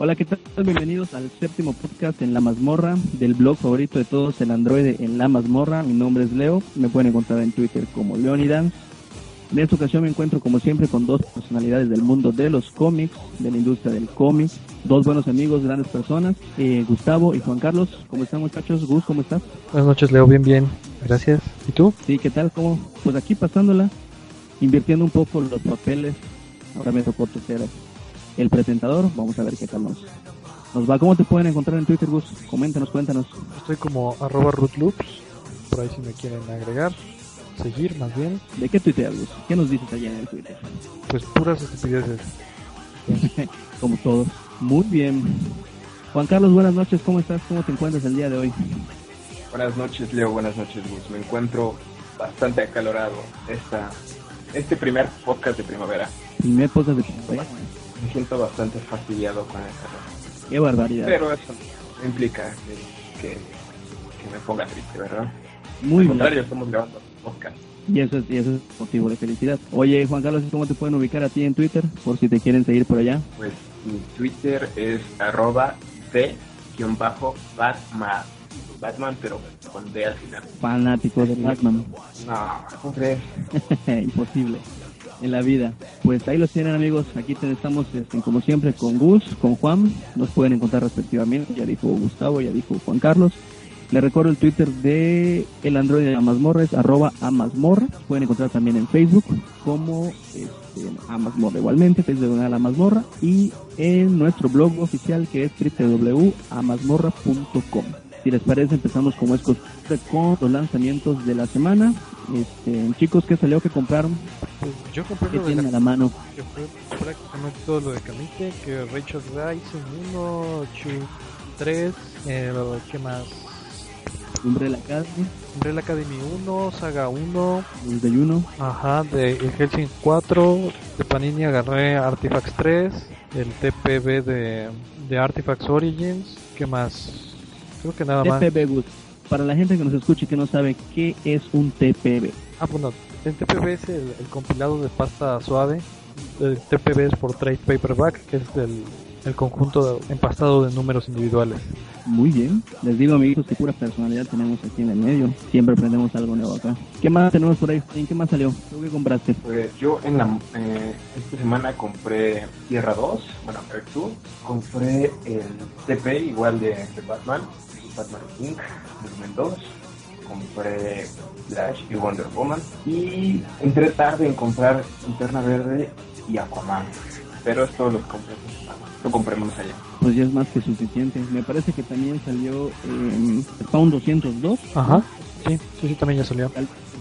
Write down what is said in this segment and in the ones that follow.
Hola, ¿qué tal? Bienvenidos al séptimo podcast en La Mazmorra, del blog favorito de todos, el androide en La Mazmorra. Mi nombre es Leo, me pueden encontrar en Twitter como Leonidan. En esta ocasión me encuentro como siempre con dos personalidades del mundo de los cómics, de la industria del cómic, dos buenos amigos, grandes personas, eh, Gustavo y Juan Carlos. ¿Cómo están muchachos? Gus, ¿cómo estás? Buenas noches Leo, bien, bien, gracias. ¿Y tú? Sí, ¿qué tal? ¿Cómo? Pues aquí pasándola, invirtiendo un poco los papeles. Ahora me tocó ser el presentador. Vamos a ver qué tal nos, nos va. ¿Cómo te pueden encontrar en Twitter, Gus? Coméntanos, cuéntanos. Estoy como arroba rootloops, por ahí si me quieren agregar, seguir más bien. ¿De qué tuiteas, Gus? ¿Qué nos dices allá en el Twitter? Pues puras estupideces. Como todos. Muy bien. Juan Carlos, buenas noches. ¿Cómo estás? ¿Cómo te encuentras el día de hoy? Buenas noches, Leo. Buenas noches, Gus. Me encuentro bastante acalorado esta, este primer podcast de primavera. Primer podcast de primavera. Me siento bastante fastidiado con el calor. Qué barbaridad. Pero eso no implica que, que, que me ponga triste, ¿verdad? Muy Al bien. contrario, estamos grabando podcast. Y eso, es, y eso es motivo de felicidad. Oye, Juan Carlos, ¿cómo te pueden ubicar a ti en Twitter? Por si te quieren seguir por allá. Pues mi Twitter es arroba c-batman. Batman, pero con D al final. Fanático de Batman. No, ¿cómo crees? Imposible en la vida. Pues ahí los tienen amigos, aquí estamos este, como siempre con Gus, con Juan, nos pueden encontrar respectivamente, ya dijo Gustavo, ya dijo Juan Carlos. Les recuerdo el Twitter de el Android de la mazmorra es arroba amazmorra, pueden encontrar también en Facebook como este, amazmorra igualmente, Facebook de la mazmorra y en nuestro blog oficial que es www.amazmorra.com. Si les parece empezamos como es costumbre con los lanzamientos de la semana. Este, chicos, ¿qué salió? ¿Qué compraron? Pues yo compré ¿Qué lo de tienen a la, la mano? que fue prácticamente todo lo de Kamite, que Rachel Rising 1, Chu 3, eh, ¿qué más? Umbrella Academy, Umbrella Academy 1, Saga 1, los de Juno, Ajá, de el Helsing 4, de Panini agarré Artifacts 3, el TPB de, de Artifacts Origins, ¿qué más? Creo que nada más. TPB Good. Para la gente que nos escuche y que no sabe qué es un TPB. Ah, bueno, el TPB es el, el compilado de pasta suave, el TPB es por Trade Paperback, que es del, el conjunto de- empastado de números individuales. Muy bien. Les digo, amigos, que pura personalidad tenemos aquí en el medio. Siempre aprendemos algo nuevo acá. ¿Qué más tenemos por ahí? ¿En qué más salió? ¿Tú qué compraste? Pues yo en la eh, esta semana compré Tierra 2, bueno, Earth 2, compré el TP igual de, de Batman, Batman King, volumen 2, compré Flash y Wonder Woman y entré tarde en comprar Linterna Verde y Aquaman, pero esto lo semana, lo compré más allá. Pues ya es más que suficiente. Me parece que también salió eh, Spawn 202. Ajá, sí, sí, sí, también ya salió.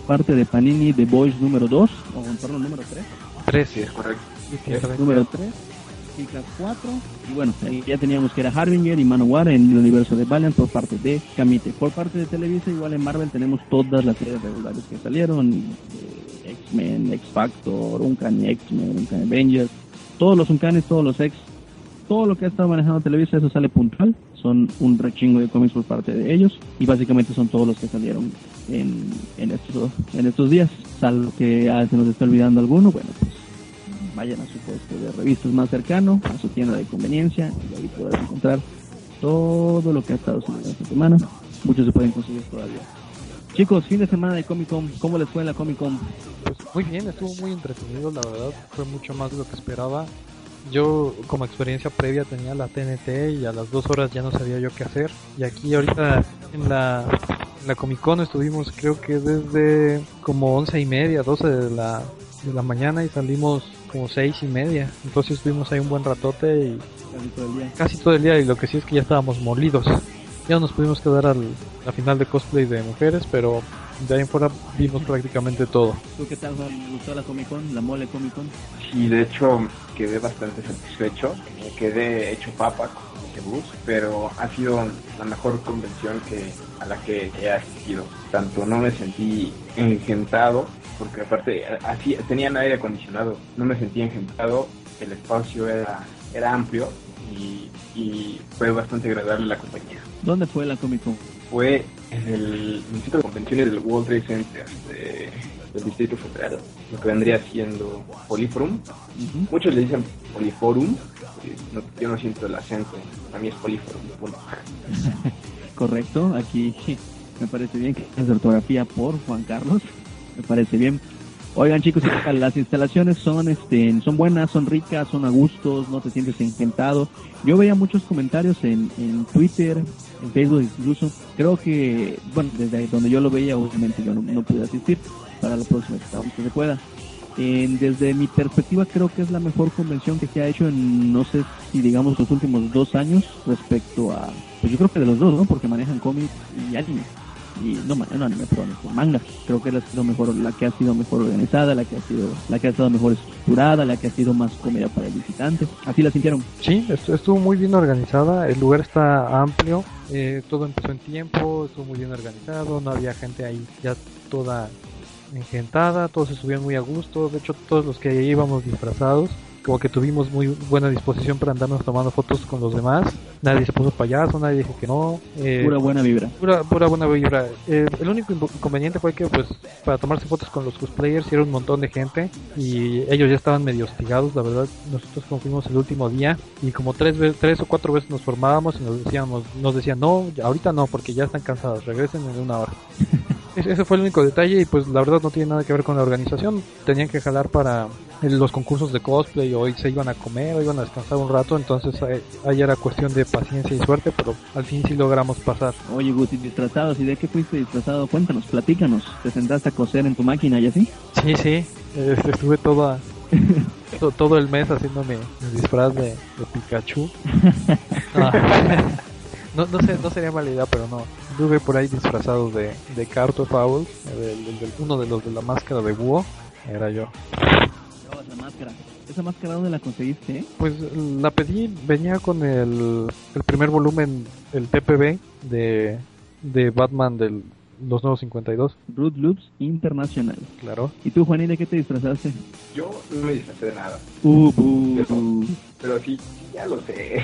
Parte de Panini The Boys número 2. O perdón, número 3. 3, Sí, es correcto. sí, sí, también. Número 3. Chicas 4. Y bueno, ahí ya teníamos que era Harbinger y Manowar en el universo de Valiant por parte de Kamite. Por parte de Televisa, igual en Marvel tenemos todas las series regulares que salieron. eh, X-Men, X-Factor, Uncanny X-Men, Uncanny Avengers. Todos los Uncanny, todos los X. Todo lo que ha estado manejando Televisa, eso sale puntual. Son un rechingo de cómics por parte de ellos. Y básicamente son todos los que salieron en, estos, en estos días. Salvo que ah, se nos está olvidando alguno. Bueno, pues vayan a su puesto de revistas más cercano, a su tienda de conveniencia, y ahí podrán encontrar todo lo que ha estado sucediendo esta semana. Muchos se pueden conseguir todavía. Chicos, fin de semana de Comic Con, ¿cómo les fue en la Comic Con? Pues muy bien, estuvo muy entretenido, la verdad, fue mucho más de lo que esperaba. Yo como experiencia previa tenía la TNT y a las dos horas ya no sabía yo qué hacer. Y aquí ahorita en la, en la Comic Con estuvimos creo que desde como once y media, doce de la, de la mañana y salimos como seis y media. Entonces estuvimos ahí un buen ratote y Casi todo el día. casi todo el día y lo que sí es que ya estábamos molidos. Ya no nos pudimos quedar al, la final de cosplay de mujeres, pero de ahí en fuera vimos prácticamente todo. ¿Tú qué tal, Juan? ¿Te gustó la Comic Con, la mole Comic Con? Sí, de hecho quedé bastante satisfecho. Me quedé hecho papa con este bus, pero ha sido la mejor convención que a la que he asistido. Tanto no me sentí engentado, porque aparte así tenían aire acondicionado, no me sentí engentado, el espacio era, era amplio y, y fue bastante agradable la compañía. ¿Dónde fue la Comic Con? Fue en el centro de convenciones del World Trade Center de- del Distrito Federal, lo que vendría siendo Poliforum. Muchos le dicen Poliforum, eh, no- yo no siento el acento, para mí es Poliforum. Correcto, aquí me parece bien que es ortografía por Juan Carlos, me parece bien. Oigan chicos, las instalaciones son este son buenas, son ricas, son a gustos, no te sientes engentado. Yo veía muchos comentarios en, en Twitter, en Facebook incluso. Creo que, bueno, desde donde yo lo veía, obviamente yo no, pude asistir para la próxima que se pueda. Desde mi perspectiva creo que es la mejor convención que se ha hecho en, no sé si digamos los últimos dos años respecto a, pues yo creo que de los dos, ¿no? Porque manejan cómics y anime. Y no, no anime, perdón, manga. Creo que la, ha sido mejor, la que ha sido mejor organizada, la que ha sido, la que ha estado mejor estructurada, la que ha sido más comedia para el visitante. Así la sintieron. Sí, estu- estuvo muy bien organizada, el lugar está amplio, eh, todo empezó en tiempo, estuvo muy bien organizado, no había gente ahí ya toda engentada, todos estuvieron muy a gusto, de hecho todos los que íbamos disfrazados, como que tuvimos muy buena disposición para andarnos tomando fotos con los demás, nadie se puso payaso, nadie dijo que no, eh, Pura buena vibra. pura, pura buena vibra. Eh, el único inco- inconveniente fue que, pues, para tomarse fotos con los cosplayers era un montón de gente y ellos ya estaban medio hostigados, la verdad. Nosotros como fuimos el último día y como tres, veces, tres o cuatro veces nos formábamos y nos decíamos, nos decían, no, ahorita no, porque ya están cansados, regresen en una hora. Ese fue el único detalle y pues la verdad no tiene nada que ver con la organización. Tenían que jalar para los concursos de cosplay o se iban a comer o iban a descansar un rato, entonces ahí, ahí era cuestión de paciencia y suerte, pero al fin sí logramos pasar. Oye, Guti, disfrazados, ¿y de qué fuiste disfrazado? Cuéntanos, platícanos. ¿Te sentaste a coser en tu máquina y así? Sí, sí, este, estuve toda, to- todo el mes haciéndome mi disfraz de, de Pikachu. No, no, sé, no sería mala idea, pero no. Estuve por ahí disfrazado de, de Carto Fowls, del- del- del- uno de los de la máscara de búho, era yo. Oh, esa máscara. ¿Esa máscara dónde la conseguiste, eh? Pues la pedí, venía con el, el primer volumen, el TPB de, de Batman del los nuevos 52, Root Loops Internacional. claro. ¿Y tú, Juanín, de qué te disfrazaste? Yo no me disfrazé de nada, Uh, uh, uh. pero sí, ya lo sé.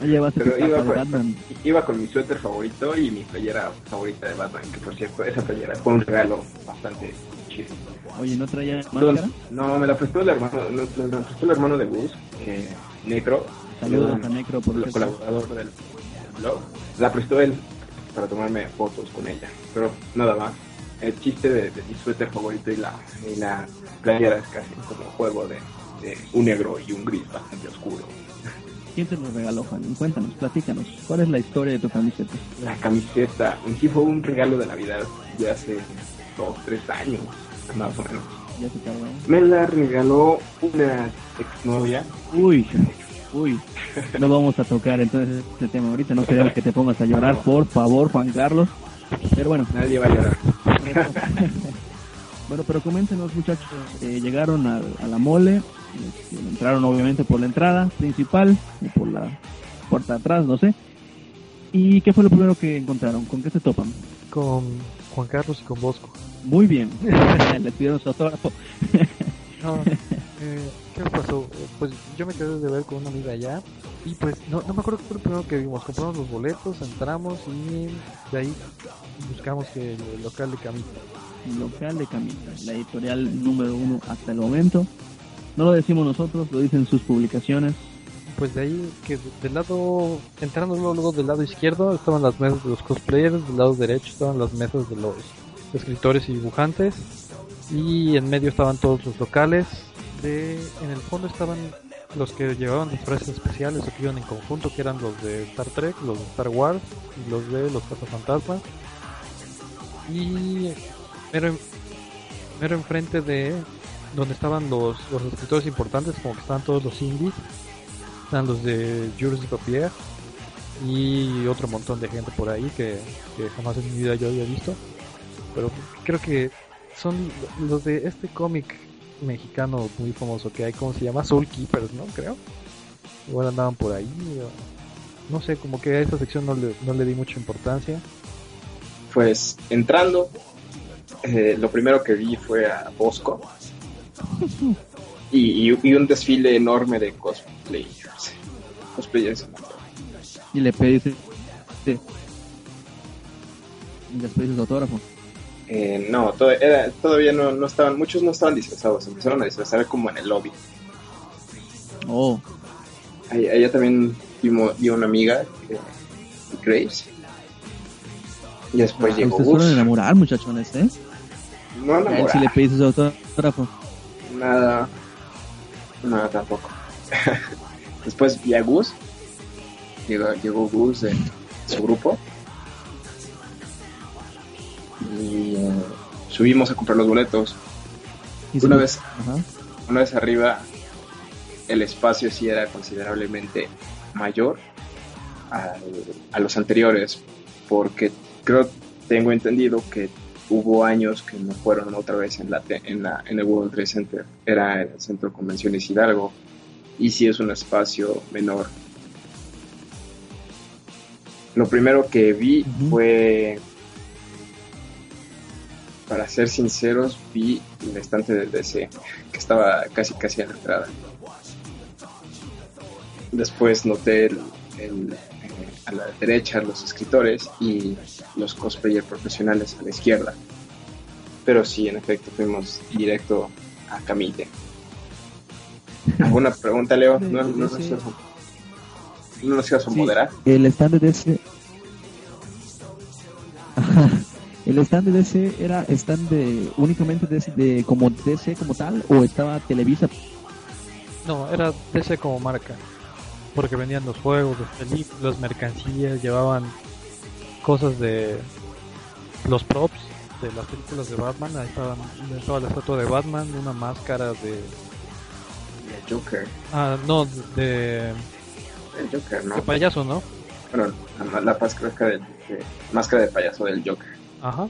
Ya llevaste tu Pero iba con, Batman. iba con mi suéter favorito y mi playera favorita de Batman, que por cierto, esa playera fue un regalo bastante chido. Oye, ¿no traía máscara? No, me la prestó el hermano, no, me la prestó el hermano de Gus, eh, Necro. Saludos a Necro, por el colaborador del, blog. La prestó él para tomarme fotos con ella, pero nada más. El chiste de, de mi suéter favorito y la, y la playera es casi como un juego de, de un negro y un gris bastante oscuro. ¿Quién te lo regaló, Juanín? Cuéntanos, platícanos. ¿Cuál es la historia de tu camiseta? La camiseta en sí fue un regalo de Navidad de hace dos, tres años, más o menos. Ya se tardó. Me la regaló una exnovia. Uy, uy. No vamos a tocar entonces este tema ahorita. No queremos que te pongas a llorar, por favor, Juan Carlos. Pero bueno, Nadie va a llorar. bueno, pero coméntenos, muchachos. eh, llegaron a, a la mole. este, entraron obviamente por la entrada principal o por la puerta de atrás, no sé. ¿Y qué fue lo primero que encontraron? ¿Con qué se topan? Con Juan Carlos y con Bosco. Muy bien. Les pidieron su autógrafo. No, eh, ¿qué pasó? Eh, Pues yo me quedé de ver con una amiga allá y pues no, no me acuerdo qué fue lo primero que vimos. Compramos los boletos, entramos y de ahí buscamos el local de Camita. Local de Camita, la editorial número uno hasta el momento. No lo decimos nosotros, lo dicen sus publicaciones. Pues de ahí que de- del lado, entrando luego, luego del lado izquierdo estaban las mesas de los cosplayers, del lado derecho estaban las mesas de los escritores y dibujantes y en medio estaban todos los locales. De, en el fondo estaban los que llevaban disfraces especiales o que iban en conjunto, que eran los de Star Trek, los de Star Wars y los de los Cazafantasmas. Y mero, en- mero enfrente de donde estaban los, los escritores importantes, como que estaban todos los indies, están los de Jules de Papier y otro montón de gente por ahí que, que jamás en mi vida yo había visto. pero creo que son los de este cómic mexicano muy famoso que hay, ¿cómo se llama? Soul Keepers, ¿no? Creo. Igual andaban por ahí. No sé, como que a esta sección no le, no le di mucha importancia. Pues entrando, eh, lo primero que vi fue a Bosco y, y, un desfile enorme de cosplayers. Cosplayers. Y le pediste. ¿Y les pediste autógrafo? Eh, no, era, todavía no, no estaban, muchos no estaban disfrazados, empezaron a disfrazar como en el lobby. Oh. Allá también vimos, vi una amiga, eh, Grace. Y después ah, llegó Ustedes fueron a enamorar, muchachones, ¿eh? No enamorar. si le pediste autógrafo. Nada. Nada tampoco. después vi a Gus. Llegó, llegó Gus de su grupo y eh, subimos a comprar los boletos. una vez, una vez arriba, el espacio sí era considerablemente mayor a, los anteriores, porque creo, tengo entendido que hubo años que no fueron otra vez en, la, en, la, en el World Trade Center, era el Centro de Convenciones Hidalgo, y sí es un espacio menor. Lo primero que vi fue para ser sinceros, vi el estante del DC, que estaba casi casi a la entrada. Después noté el, a la derecha los escritores y los cosplayers profesionales a la izquierda. Pero sí, en efecto, fuimos directo a Camille. ¿Alguna pregunta, Leo? No, no, no, no nos ibas a moderar. El estante de DC ¿El stand de DC era stand de únicamente de, como DC como tal o estaba Televisa? No, era DC como marca. Porque vendían los juegos, los películas, mercancías, llevaban cosas de los props de las películas de Batman. Ahí estaban, estaba la estatua de Batman, una máscara de. De Joker. Ah, no, de. El Joker, ¿no? De payaso, ¿no? Bueno, la, la máscara, de, máscara de payaso del Joker. Ajá.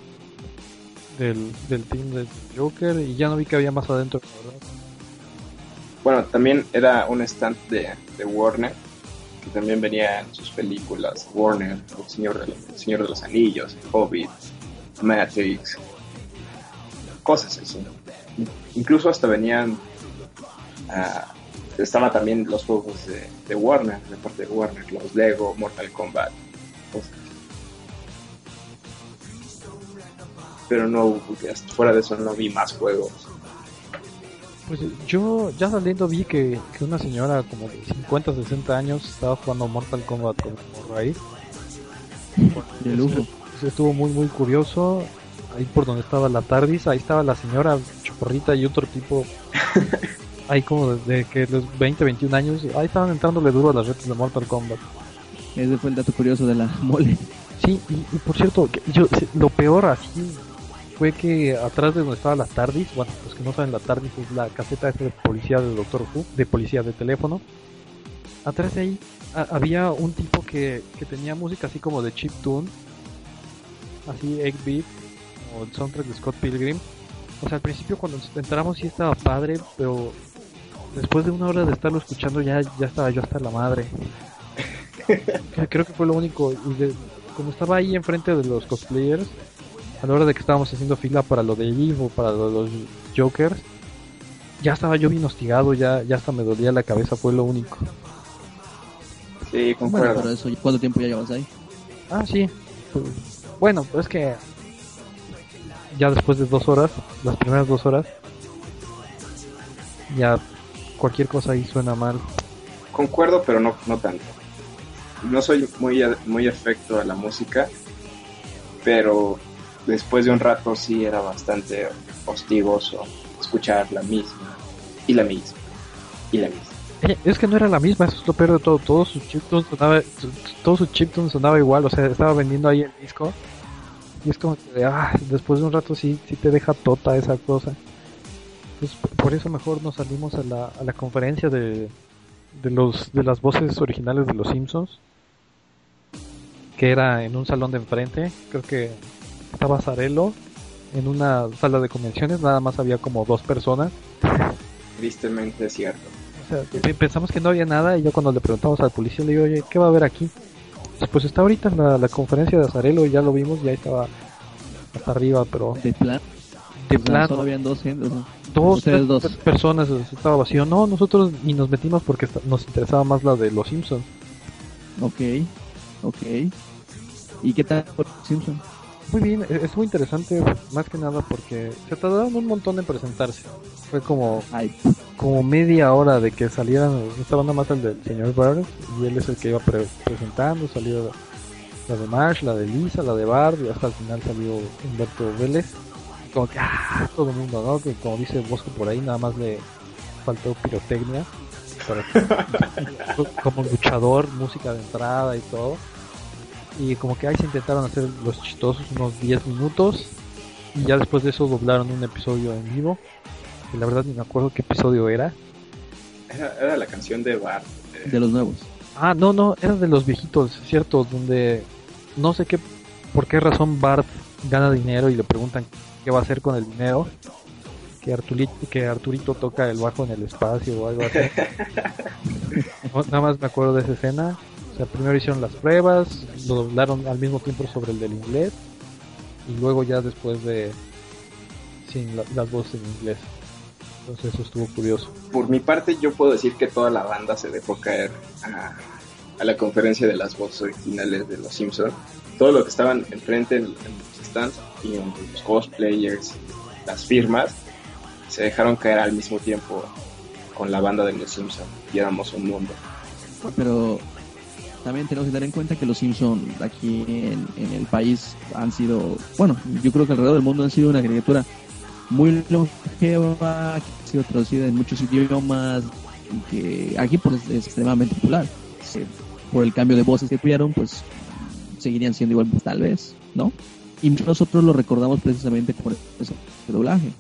Del, del team de Joker y ya no vi que había más adentro. Bueno, también era un stand de, de Warner, que también venía en sus películas. Warner, El Señor de, Señor de los Anillos, Hobbit, Matrix, cosas así. Incluso hasta venían... Uh, también los juegos de, de Warner, de parte de Warner, los Lego, Mortal Kombat, cosas pero no, fuera de eso no vi más juegos. Pues yo ya saliendo vi que, que una señora como de 50, 60 años estaba jugando Mortal Kombat con raíz. De lujo. Estuvo muy muy curioso. Ahí por donde estaba la TARDIS, ahí estaba la señora Chocorrita y otro tipo. ahí como de, que los 20, 21 años, ahí estaban entrándole duro a las redes de Mortal Kombat. Ese fue el dato curioso de la mole. Sí, y, por cierto, yo lo peor así fue que atrás de donde estaba la TARDIS, bueno, los que no saben la TARDIS es la caseta de policía del Doctor Who, de policía de teléfono. Atrás de ahí había un tipo que, que tenía música así como de chip tune, así 8-bit, o el soundtrack de Scott Pilgrim. O sea, al principio cuando entramos sí estaba padre, pero después de una hora de estarlo escuchando ya, ya estaba yo hasta la madre. Creo que fue lo único. Y como estaba ahí enfrente de los cosplayers, a la hora de que estábamos haciendo fila para lo de Eve o para los Jokers, ya estaba yo bien hostigado, ya, ya hasta me dolía la cabeza, fue lo único. Sí, concuerdo. Bueno, pero eso, ¿cuánto tiempo ya llevas ahí? Ah, sí. Pues, bueno, pues es que ya después de dos horas, las primeras dos horas, ya cualquier cosa ahí suena mal. Concuerdo, pero no, no tanto. No soy muy, muy afecto a la música, pero después de un rato sí era bastante hostigoso escuchar la misma y la misma y la misma. Eh, es que no era la misma, eso es lo peor de todo. Todo su chiptune sonaba, todo su chiptune sonaba igual, o sea, estaba vendiendo ahí el disco. Y es como que, ah, después de un rato sí, sí te deja tota esa cosa. Pues por eso mejor nos salimos a la, a la conferencia de, de, los, de las voces originales de los Simpsons. Que era en un salón de enfrente. Creo que estaba Zarello en una sala de convenciones nada más había como dos personas. Tristemente cierto. O sea, pensamos que no había nada y yo cuando le preguntamos al policía le digo, oye, ¿qué va a haber aquí? Pues está ahorita en la, conferencia de Azarelo, ya lo vimos, ya estaba hasta arriba, pero... De plan. De plan. Solo habían dos, dos, tres, dos. personas, estaba vacío. No, nosotros ni nos metimos porque nos interesaba más la de los Simpsons. Ok, ok. ¿Y qué tal por Simpsons? Muy bien, e-, es muy interesante, más que nada porque se tardaron un montón en presentarse. Fue como, como media hora de que salieran, estaba nada más el del señor Burns y él es el que iba presentando, salió la de Marsh, la de Lisa, la de Bart y hasta el final salió Humberto Vélez. Como que, ah, todo el mundo, ¿no? Que como dice Bosco por ahí, nada más le faltó pirotecnia. como luchador, música de entrada y todo y como que ahí se intentaron hacer los chistosos unos 10 minutos y ya después de eso doblaron un episodio en vivo y la verdad ni me acuerdo qué episodio era. Era, la canción de Bart eh. de los nuevos. Ah no no era de los viejitos cierto donde no sé qué por qué razón Bart gana dinero y le preguntan qué va a hacer con el dinero que Arturito, que Arturito toca el bajo en el espacio o algo así. Nada más me acuerdo de esa escena o sea, primero hicieron las pruebas, lo doblaron al mismo tiempo sobre el del inglés y luego ya después de sin las voces en inglés. Entonces eso estuvo curioso. Por mi parte yo puedo decir que toda la banda se dejó caer a, la conferencia de las voces originales de los Simpsons. Todo lo que estaban enfrente en, en los stands y en los cosplayers, las firmas, se dejaron caer al mismo tiempo con la banda de los Simpsons y éramos un mundo. Pero también tenemos que tener en cuenta que los Simpsons aquí en, el país han sido, bueno, yo creo que alrededor del mundo han sido una caricatura muy longeva, que ha sido traducida en muchos idiomas, que aquí pues, es extremadamente popular. por el cambio de voces que tuvieron, pues seguirían siendo igual, tal vez, ¿no? Y nosotros lo recordamos precisamente por ese doblaje.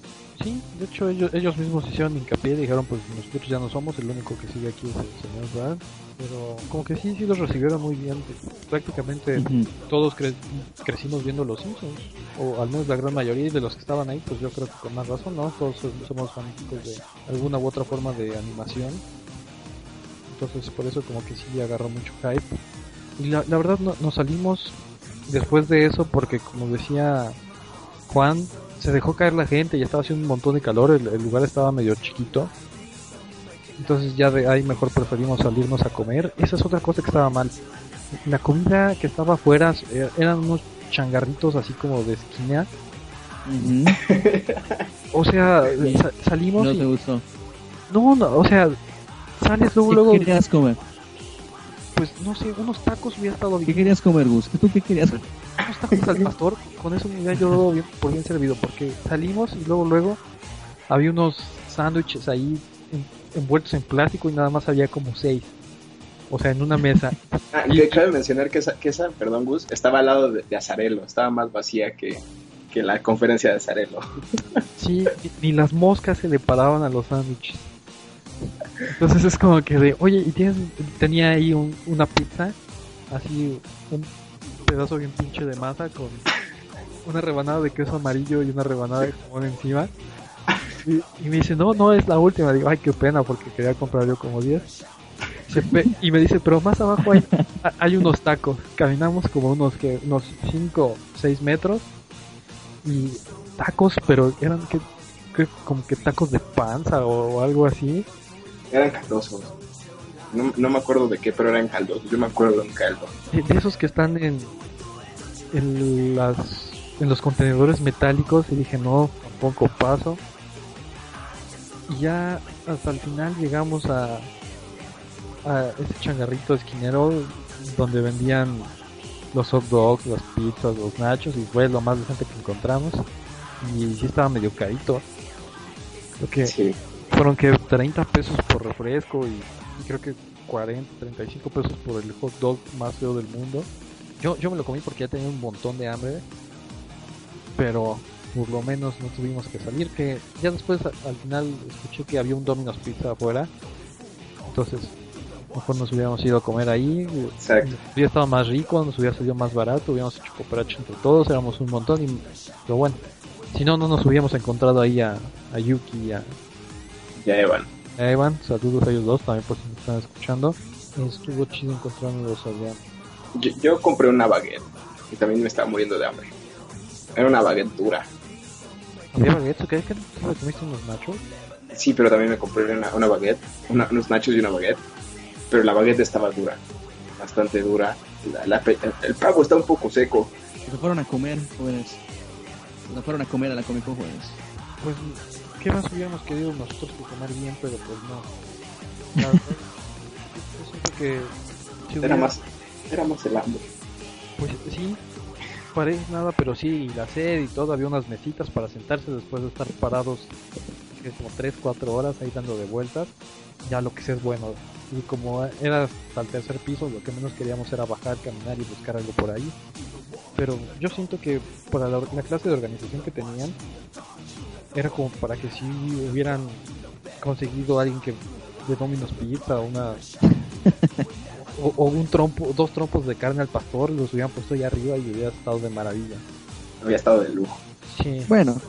Sí, de hecho ellos, ellos mismos hicieron hincapié y dijeron pues nosotros ya no somos, el único que sigue aquí es el señor Brad, pero como que sí, sí los recibieron muy bien, prácticamente todos crecimos viendo los Simpsons, o al menos la gran mayoría de los que estaban ahí, pues yo creo que con más razón, ¿no? Todos somos fanáticos de alguna u otra forma de animación, entonces por eso como que sí agarró mucho hype. Y la, la verdad no, nos salimos después de eso porque como decía Juan, se dejó caer la gente, ya estaba haciendo un montón de calor, el, lugar estaba medio chiquito. Entonces ya de ahí mejor preferimos salirnos a comer. Esa es otra cosa que estaba mal. La comida que estaba afuera eh, eran unos changarritos así como de esquina. o sea, salimos no te gustó. No, no, o sea, sales luego, luego... ¿Qué querías comer? Pues no sé, unos tacos hubiera estado bien. ¿Qué querías comer, Gus? ¿Tú qué querías comer? unos tacos al pastor, con eso me yo bien, por bien servido, porque salimos y luego luego había unos sándwiches ahí envueltos en plástico y nada más había como seis. O sea, en una mesa. Ah, y cabe mencionar que esa, que esa, perdón Gus, estaba al lado de, Azarelo, estaba más vacía que, que la conferencia de Azarelo. Sí, ni, las moscas se le paraban a los sándwiches. Entonces es como que de, oye, ¿y tienes, tenía ahí una pizza? Así, un pedazo bien pinche de masa con una rebanada de queso amarillo y una rebanada de jamón encima. Y, me dice, no, no es la última. Digo, ay, qué pena, porque quería comprar yo como 10. Y me dice, pero más abajo hay, hay unos tacos. Caminamos como unos que unos 5, 6 metros. Y tacos, pero eran que, como que tacos de panza o, algo así. Eran caldosos. No, no, me acuerdo de qué, pero eran caldos. Yo me acuerdo de un caldo. De, esos que están en, en, las, en los contenedores metálicos. Y dije, no, tampoco paso. Y ya hasta el final llegamos a, a ese changarrito esquinero donde vendían los hot dogs, las pizzas, los nachos. Y fue lo más decente que encontramos. Y sí estaba medio carito. Creo que fueron que 30 pesos por refresco y creo que 40, 35 pesos por el hot dog más feo del mundo. Yo, yo me lo comí porque ya tenía un montón de hambre, pero por lo menos no tuvimos que salir. Que ya después al final escuché que había un Domino's Pizza afuera, entonces mejor nos hubiéramos ido a comer ahí. Exacto. Hubiera estado más rico, nos hubiera salido más barato, hubiéramos hecho cooperacho entre todos, éramos un montón. Y, pero bueno, Si no, no nos hubiéramos encontrado ahí a, a Yuki y a, Ya Evan. a Evan. Saludos a ellos dos también por si me están escuchando. Estuvo chido encontrándolos allá. Yo, yo compré una baguette y también me estaba muriendo de hambre. Era una baguette dura. ¿Había baguettes? ¿Qué? ¿Qué te comiste unos nachos? Sí, pero también me compré una, una baguette, una- unos nachos y una baguette. Pero la baguette estaba dura, bastante dura. La- la pe- el, el pavo está un poco seco. Se fueron a comer, jóvenes. Se fueron a comer a la Comic Con, jóvenes. Pues, ¿qué más hubiéramos querido nosotros que comer bien, pero pues no. La verdad, yo siento que si Era más, era más el hambre. Pues sí, parece nada, pero sí, y la sed y todo, había unas mesitas para sentarse después de estar parados que como 3, 4 horas ahí dando de vueltas, ya lo que sí es bueno. Y como era hasta el tercer piso, lo que menos queríamos era bajar, caminar y buscar algo por ahí. Pero yo siento que para la, la clase de organización que tenían, era como para que si hubieran conseguido a alguien que de Domino's Pizza o una o, o un trompo, dos trompos de carne al pastor, los hubieran puesto ahí arriba y hubiera estado de maravilla. Había estado de lujo. Sí. Bueno,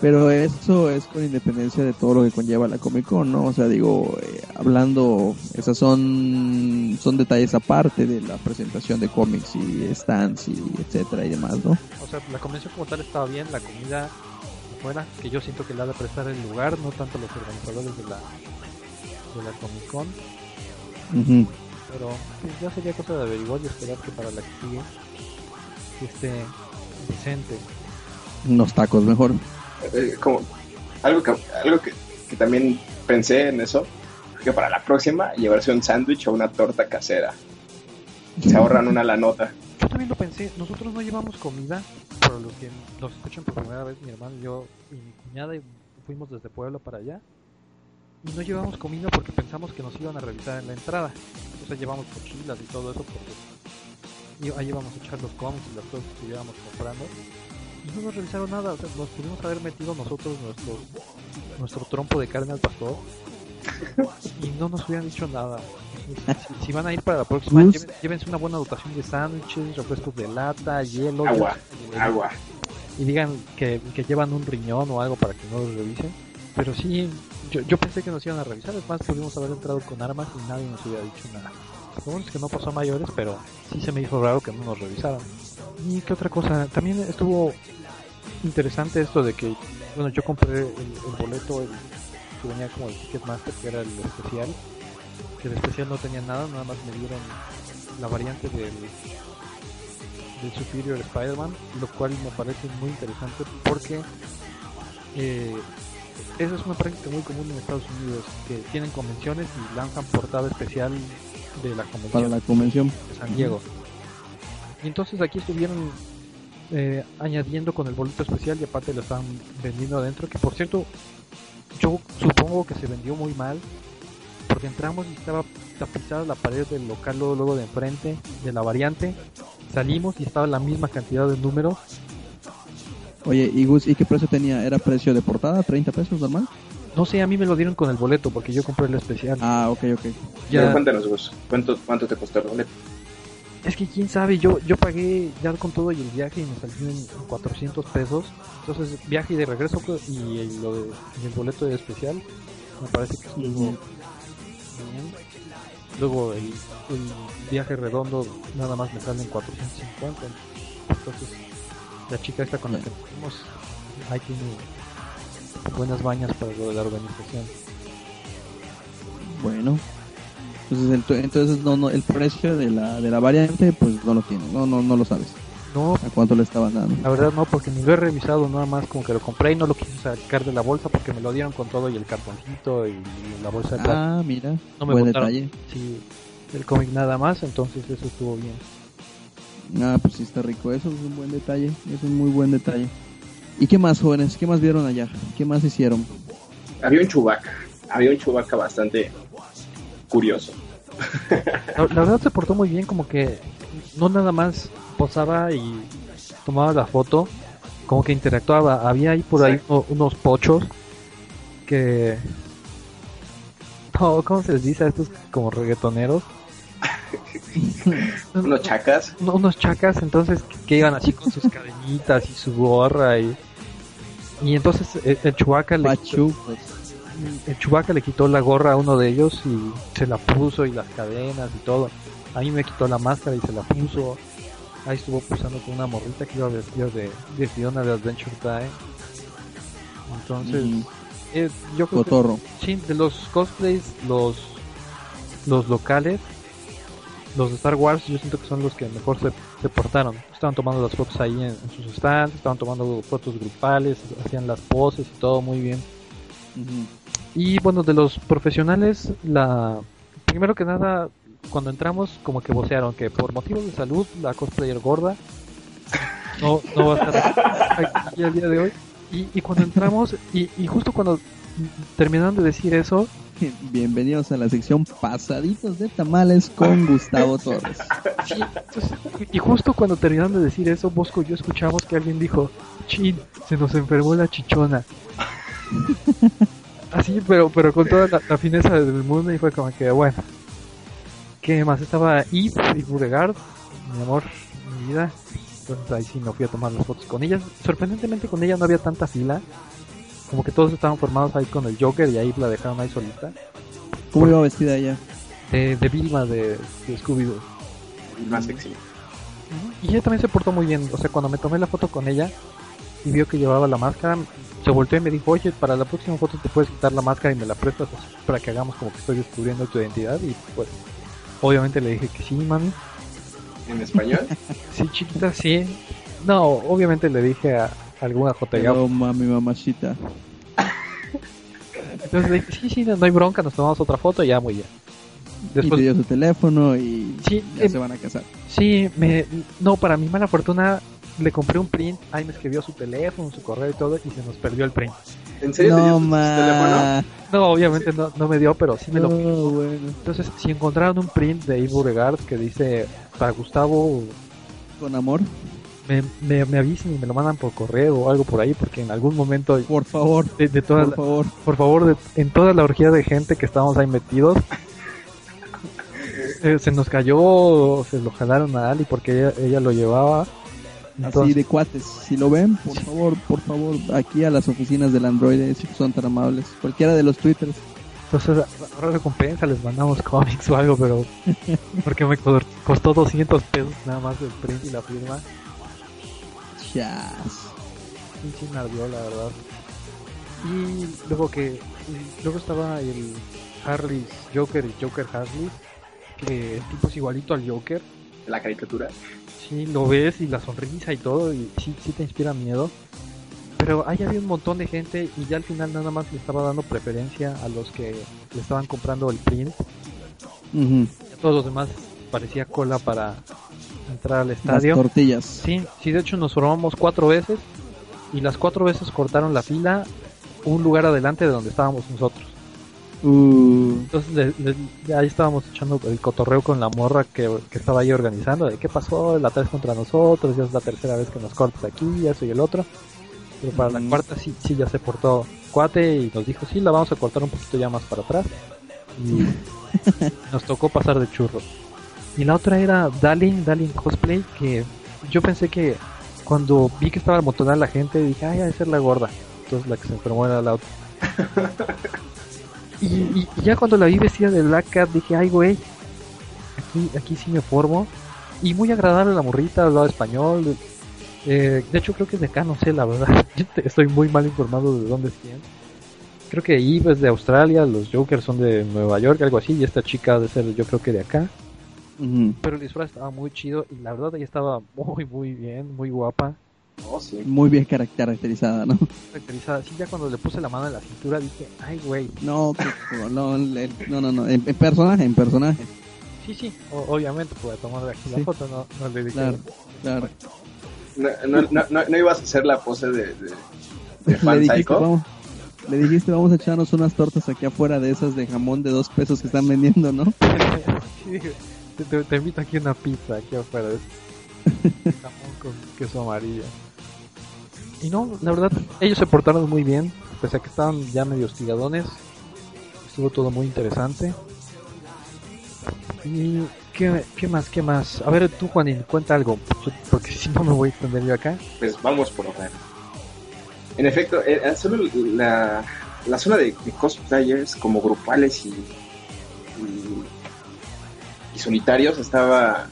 pero eso es con independencia de todo lo que conlleva la Comic Con, ¿no? O sea, digo, eh, hablando, esas son son detalles aparte de la presentación de cómics y stands y etcétera y demás, ¿no? O sea, la convención como tal estaba bien, la comida buena, que yo siento que le ha de prestar el lugar, no tanto los organizadores de la de la Comic Con, pero pues, ya sería cosa de averiguar y esperar que para la que sigue que esté decente. Unos tacos mejor. Eh, como algo que algo que, que también pensé en eso que para la próxima llevarse un sándwich o una torta casera se ahorran una la nota también lo pensé, nosotros no llevamos comida, para los que nos escuchan por primera vez, mi hermano y yo y mi cuñada fuimos desde Puebla para allá. Y no llevamos comida porque pensamos que nos iban a revisar en la entrada. Sea, llevamos mochilas y todo eso porque ahí íbamos a echar los cómics y las cosas que íbamos comprando. Y no nos revisaron nada, o sea, nos pudimos haber metido nosotros nuestro, nuestro trompo de carne al pastor y no nos hubieran dicho nada. Si, si van a ir para la próxima, Gus. lleven- llévense una buena dotación de sándwiches, refrescos de lata, hielo, agua y- agua y digan que, que llevan un riñón o algo para que no los revisen. Pero sí, yo, yo pensé que nos iban a revisar, es más, pudimos haber entrado con armas y nadie nos hubiera dicho nada. Lo bueno es que no pasó a mayores, pero sí se me hizo raro que no nos revisaran. Y qué otra cosa, también estuvo interesante esto de que, bueno, yo compré el, el boleto el, que venía como el Ticketmaster, que era el especial, que el especial no tenía nada, nada más me dieron la variante del, del Superior Spider-Man, lo cual me parece muy interesante porque eh, esa es una práctica muy común en Estados Unidos, que tienen convenciones y lanzan portada especial de la convención Para la convención. de San Diego. Y entonces aquí estuvieron eh, añadiendo con el boleto especial y aparte lo estaban vendiendo adentro, que por cierto, yo supongo que se vendió muy mal, porque entramos y estaba tapizada la pared del local luego, luego de enfrente de la variante, salimos y estaba la misma cantidad de números, Oye, ¿y Gus, ¿y qué precio tenía? ¿Era precio de portada? ¿30 pesos normal? no sé, a mí me lo dieron con el boleto porque yo compré el especial. Ah, ok, ok. Pero ya, cuéntanos Gus ¿cuánto, cuánto te costó el boleto? Es que quién sabe, yo yo pagué ya con todo y el viaje y me salió en 400 pesos. Entonces, viaje y de regreso pues, y el, lo de, y el boleto de especial, me parece que estuvo Luego el, viaje redondo nada más me sale en 450. Entonces, la chica esta con la que fuimos, ahí tiene buenas bañas para lo de la organización. Bueno. Entonces, entonces no, no, el precio de la, de la variante, pues no lo tiene, no, no, no lo sabes. No, ¿A cuánto le estaban dando? La verdad no, porque ni lo he revisado, nada más como que lo compré y no lo quise sacar de la bolsa porque me lo dieron con todo y el cartoncito y la bolsa de plástico. Ah, mira, no me buen botaron. detalle. Sí, el cómic nada más, entonces eso estuvo bien. Ah, pues sí está rico, eso es un buen detalle, es un muy buen detalle. ¿Y qué más, jóvenes? ¿Qué más vieron allá? ¿Qué más hicieron? había un chubaca había un chubaca bastante curioso La, la verdad se portó muy bien, como que no nada más posaba y tomaba la foto, como que interactuaba. Había ahí por ahí uno- unos pochos que... No, ¿Cómo se les dice a estos como reggaetoneros? unos chacas uno- unos chacas entonces que, iban así con sus cadenitas y su gorra y Y entonces eh, el Chewbacca le, pues, el Chewbacca le quitó la gorra a uno de ellos y se la puso y las cadenas y todo. A mí me quitó la máscara y se la puso. Ahí estuvo posando con una morrita que iba vestida de, de Fiona de Adventure Time. Entonces, ujú, eh, yo creo que cotorro. Sí, de los cosplays, los los locales, los de Star Wars, yo siento que son los que mejor se, se portaron. Estaban tomando las fotos ahí en, en sus stands, estaban tomando fotos grupales, hacían las poses y todo muy bien. Y bueno, de los profesionales, la primero que nada, cuando entramos, como que vocearon que por motivos de salud, la cosplayer gorda no, no va a estar aquí al día de hoy. Y, y cuando entramos, y, y justo cuando terminaron de decir eso, Bienvenidos a la sección Pasaditos de Tamales con Gustavo Torres. Sí, entonces, y justo cuando terminaron de decir eso, Bosco y yo escuchamos que alguien dijo, chin, se nos enfermó la chichona. Así, pero pero con toda la, la fineza del mundo y fue como que, bueno. ¿Qué más? Estaba Yves y Beauregard, mi amor, mi vida. Entonces ahí sí me fui a tomar las fotos con ellas. Sorprendentemente con ella no había tanta fila. Como que todos estaban formados ahí con el Joker y ahí la dejaron ahí solita. ¿Cómo iba vestida ella? De, de Vilma de, de Scooby-Doo. Más sexy. Y ella también se portó muy bien. O sea, cuando me tomé la foto con ella y vio que llevaba la máscara, se volteó y me dijo, oye, para la próxima foto te puedes quitar la máscara y me la prestas para que hagamos como que estoy descubriendo tu identidad. Y pues, obviamente le dije que sí, mami. En español. Sí, chiquita, sí. No, obviamente le dije a alguna JG. Hello, mami, mamachita. Entonces le dije, sí, sí, no, no hay bronca, nos tomamos otra foto y ya, muy bien. y te Después, dio su teléfono y Sí, ya eh, se van a casar. Sí, me, no, para mi mala fortuna le compré un print, ahí me escribió su teléfono, su correo y todo, y se nos perdió el print. ¿En serio No, ma. No, obviamente no, no me dio, pero sí me No, lo... bueno. Entonces, si encontraron un print de Yves Beauregard que dice, para Gustavo, Con amor, me, me, me avisen y me lo mandan por correo o algo por ahí, porque en algún momento por favor, de, de toda por la- favor. por favor, de- en toda la orgía de gente que estábamos ahí metidos, eh, se nos cayó, se lo jalaron a Ali porque ella, ella lo llevaba. Así Entonces, de cuates. Si lo ven, por favor, por favor, aquí a las oficinas del Android, si son tan amables. Cualquiera de los twitters. entonces ahora recompensa, les mandamos cómics o algo, pero porque me co- costó 200 pesos nada más el print y la firma. Chas. Ardió, la verdad. Y luego que y luego estaba el Harley's Joker y Joker Harley, que el tipo es igualito al Joker. La caricatura. Sí, lo ves y la sonrisa y todo, y sí, sí te inspira miedo. Pero ahí había un montón de gente y ya al final nada más le estaba dando preferencia a los que le estaban comprando el print. A todos los demás parecía cola para entrar al Las estadio. tortillas. Sí, sí, de hecho nos formamos cuatro veces y las cuatro veces cortaron la fila un lugar adelante de donde estábamos nosotros. Uh, Entonces le- le- ahí estábamos echando el cotorreo con la morra que, que estaba ahí organizando, de qué pasó, la tres contra nosotros, ya es la tercera vez que nos cortas aquí, eso y el otro. Pero para la Ujú. cuarta sí, sí ya se portó cuate y nos dijo, sí, la vamos a cortar un poquito ya más para atrás. Y nos tocó pasar de churros. Y la otra era Dalin, Dalin Cosplay, que yo pensé que cuando vi que estaba amontonada la gente, dije, ay, ha de ser la gorda. Entonces la que se enfermó era la otra. y, y- y ya cuando la vi vestida de Black Cat, dije, ay, güey, aquí, aquí sí me formo. Y muy agradable la morrita, hablaba español. Eh, de hecho, creo que es de acá, no sé, la verdad. Yo te- estoy muy mal informado de dónde es quién. Creo que Eve es de Australia, los Jokers son de Nueva York, algo así, y esta chica de ser, yo creo que de acá. Pero el disfraz estaba muy chido y la verdad ella estaba muy, muy bien, muy guapa, Oh, sí. Muy bien caracterizada, ¿no? caracterizada. Así ya cuando le puse la mano en la cintura dije, ay, güey. No, no, le- no, no, no, en, en personaje, en personaje. Sí, sí, o- obviamente pude tomar aquí la Sí. foto, no, no le dije. Claro, claro. No, no, no, no, no ibas a hacer la pose de, de, de Le dijiste, psycho. vamos, le dijiste, vamos a echarnos unas tortas aquí afuera de esas de jamón de dos pesos que están vendiendo, ¿no? Sí, te, te- te invito aquí a una pizza, aquí afuera. Es jamón con queso amarillo. Y no, la verdad, ellos se portaron muy bien, pese a que estaban ya medio hostigadones. Estuvo todo muy interesante. ¿Y qué, más? ¿Qué más? A ver, tú, Juanín, cuenta algo, porque si no me voy a extender yo acá. Pues vamos por orden. En efecto, era solo la, la zona de, de cosplayers como grupales y, y, y solitarios estaba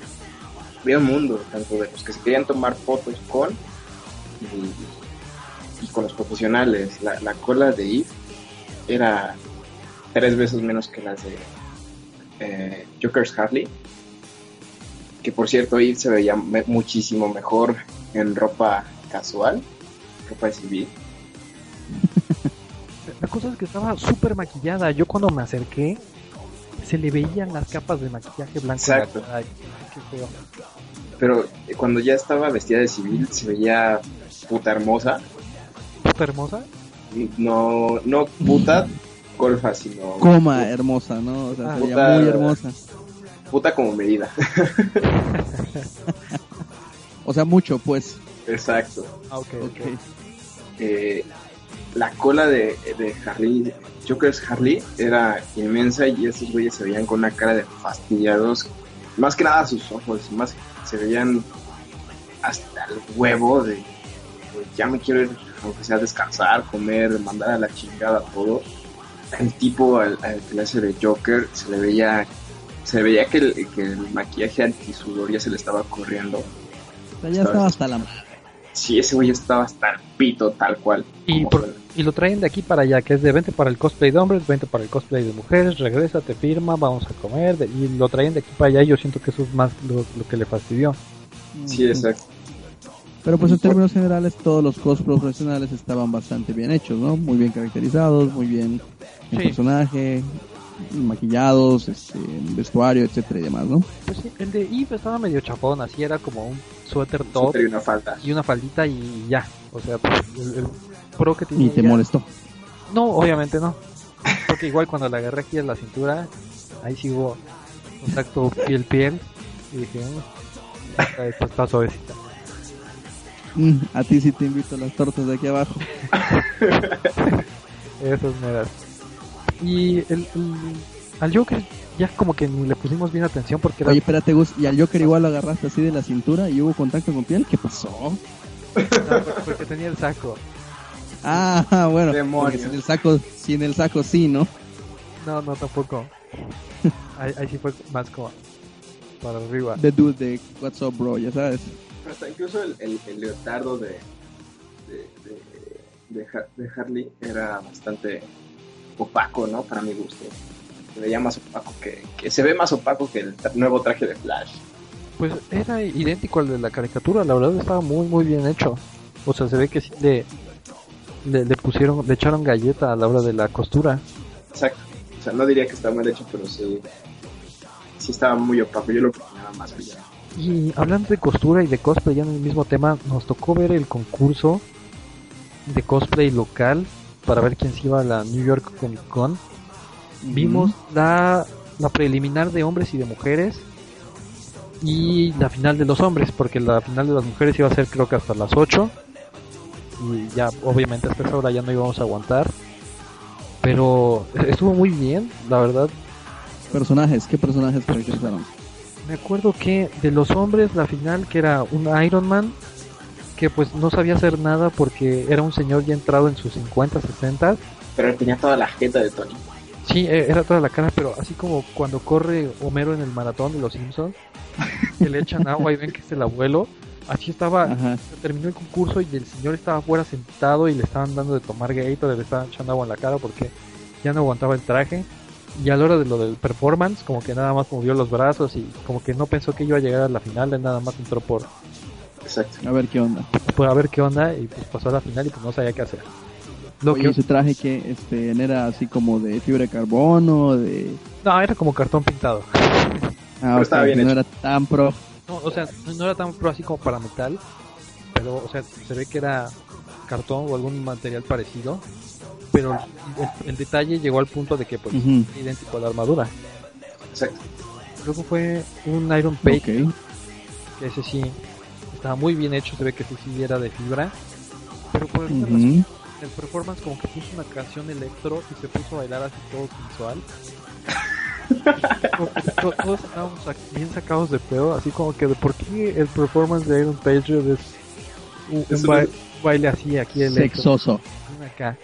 había un mundo tanto de los que se querían tomar fotos con y, y con los profesionales la, la cola de Eve era tres veces menos que las de eh, Joker's Harley que por cierto Eve se veía me- muchísimo mejor en ropa casual ropa de civil La cosa es que estaba súper maquillada. Yo cuando me acerqué, se le veían las capas de maquillaje blanco. Exacto. cara. Ay, qué feo. pero cuando ya estaba vestida de civil se veía puta hermosa Puta hermosa. no no puta golfa sino Coma hermosa, ¿no? O sea, Ah, puta- muy hermosa. puta como medida O sea, mucho, pues. exacto Ah, ok, ok. Ok. eh, la cola de, de Harley, Joker's Harley, era inmensa y esos güeyes se veían con una cara de fastidiados. Más que nada sus ojos, más se veían hasta el huevo de ya me quiero ir, aunque sea descansar, comer, mandar a la chingada todo. El tipo al, al hace de Joker se le veía, se le veía que el, que el maquillaje antisudor ya se le estaba corriendo. O sea, ya estaba hasta la madre. Sí, ese güey estaba hasta el pito tal cual. Y, por- y lo traen de aquí para allá, que es de vente para el cosplay de hombres, vente para el cosplay de mujeres, regresa, te firma, vamos a comer, de- y lo traen de aquí para allá y yo siento que eso es más lo, lo que le fastidió. Sí, exacto. Pero pues en términos generales todos los cos profesionales estaban bastante bien hechos, ¿no? Muy bien caracterizados, muy bien en Sí. personaje, maquillados, este, en vestuario, etcétera y demás, ¿no? Pues sí, el de Eve estaba medio chapón, así era como un suéter top Suéter y una falda. y una faldita y ya. O sea, pues, el, el pro que tenía. Y te molestó. No, obviamente no. Porque igual cuando la agarré aquí en la cintura, ahí sí hubo contacto piel-piel. Y dije, "Mm, esta, esta está suavecita. Mm, a ti sí te invito a las tortas de aquí abajo. Esas meras. Y el, el- al Joker ya como que ni le pusimos bien atención porque era Oye, espérate, Gus, y al Joker igual lo agarraste así de la cintura y hubo contacto con piel, ¿qué pasó? porque tenía el saco. Ah, bueno, sin el saco, sin el saco sí, ¿no? No, no, tampoco. Ahí, ahí sí fue más como para arriba. The dude de What's up, bro, ya sabes. Hasta incluso el, el, el leotardo de, de, de, de Ha- de Harley era bastante opaco, ¿no? Para mi gusto. Se veía más opaco que, que se ve más opaco que el nuevo traje de Flash. Pues era idéntico al de la caricatura, la verdad estaba muy muy bien hecho. O sea, se ve que sí le, le, le pusieron, le echaron galleta a la hora de la costura. Exacto. O sea, no diría que está mal hecho, pero sí, sí estaba muy opaco. Yo lo proponía más brillante. Y hablando de costura y de cosplay, ya en el mismo tema, nos tocó ver el concurso de cosplay local para ver quién se iba a la New York Comic Con. Vimos la, la preliminar de hombres y de mujeres y la final de los hombres, porque la final de las mujeres iba a ser creo que hasta las 8 y ya obviamente hasta esa hora ya no íbamos a aguantar. Pero estuvo muy bien, la verdad. Personajes, ¿qué personajes caracterizaron? Me acuerdo que de los hombres la final que era un Iron Man que pues no sabía hacer nada porque era un señor ya entrado en sus 50, 60. Pero tenía toda la jeta de Tony. Sí, e- era toda la cara, pero así como cuando corre Homero en el maratón de los Simpsons, que le echan agua y ven que es el abuelo, así estaba, Ajá. terminó el concurso y el señor estaba afuera sentado y le estaban dando de tomar Gatorade, le estaban echando agua en la cara porque ya no aguantaba el traje. Y a la hora de lo del performance, como que nada más movió los brazos y como que no pensó que iba a llegar a la final, él nada más entró por, Exacto. A ver qué onda. por a ver qué onda y pues pasó a la final y pues no sabía qué hacer. Lo Oye, que, ese traje que este era así como de fibra de carbono, de no, era como cartón pintado. ah, estaba bien no hecho. era tan pro. No, o sea, no era tan pro así como para metal, pero, o sea, se ve que era cartón o algún material parecido, pero el, el detalle llegó al punto de que pues es idéntico a la armadura. Exacto. Luego fue un Iron Ok. que ese sí estaba muy bien hecho, se ve que ese sí era de fibra, pero por alguna razón Ujú. el performance como que puso una canción electro y se puso a bailar así todo sensual. Todos estábamos bien sacados de pedo, así como que de por qué el performance de Iron Patriot es un, un ba- baile así aquí el Sexoso. acá.